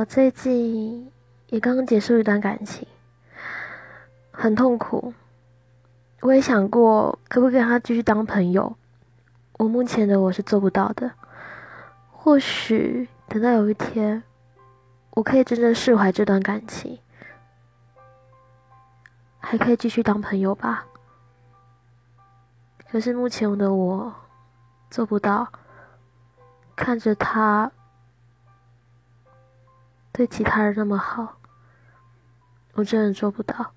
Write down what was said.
我最近也刚刚结束一段感情，很痛苦。我也想过可不可以跟他继续当朋友，我目前的我是做不到的。或许等到有一天，我可以真正释怀这段感情，还可以继续当朋友吧。可是目前的我做不到，看着他。对其他人那么好，我真的做不到。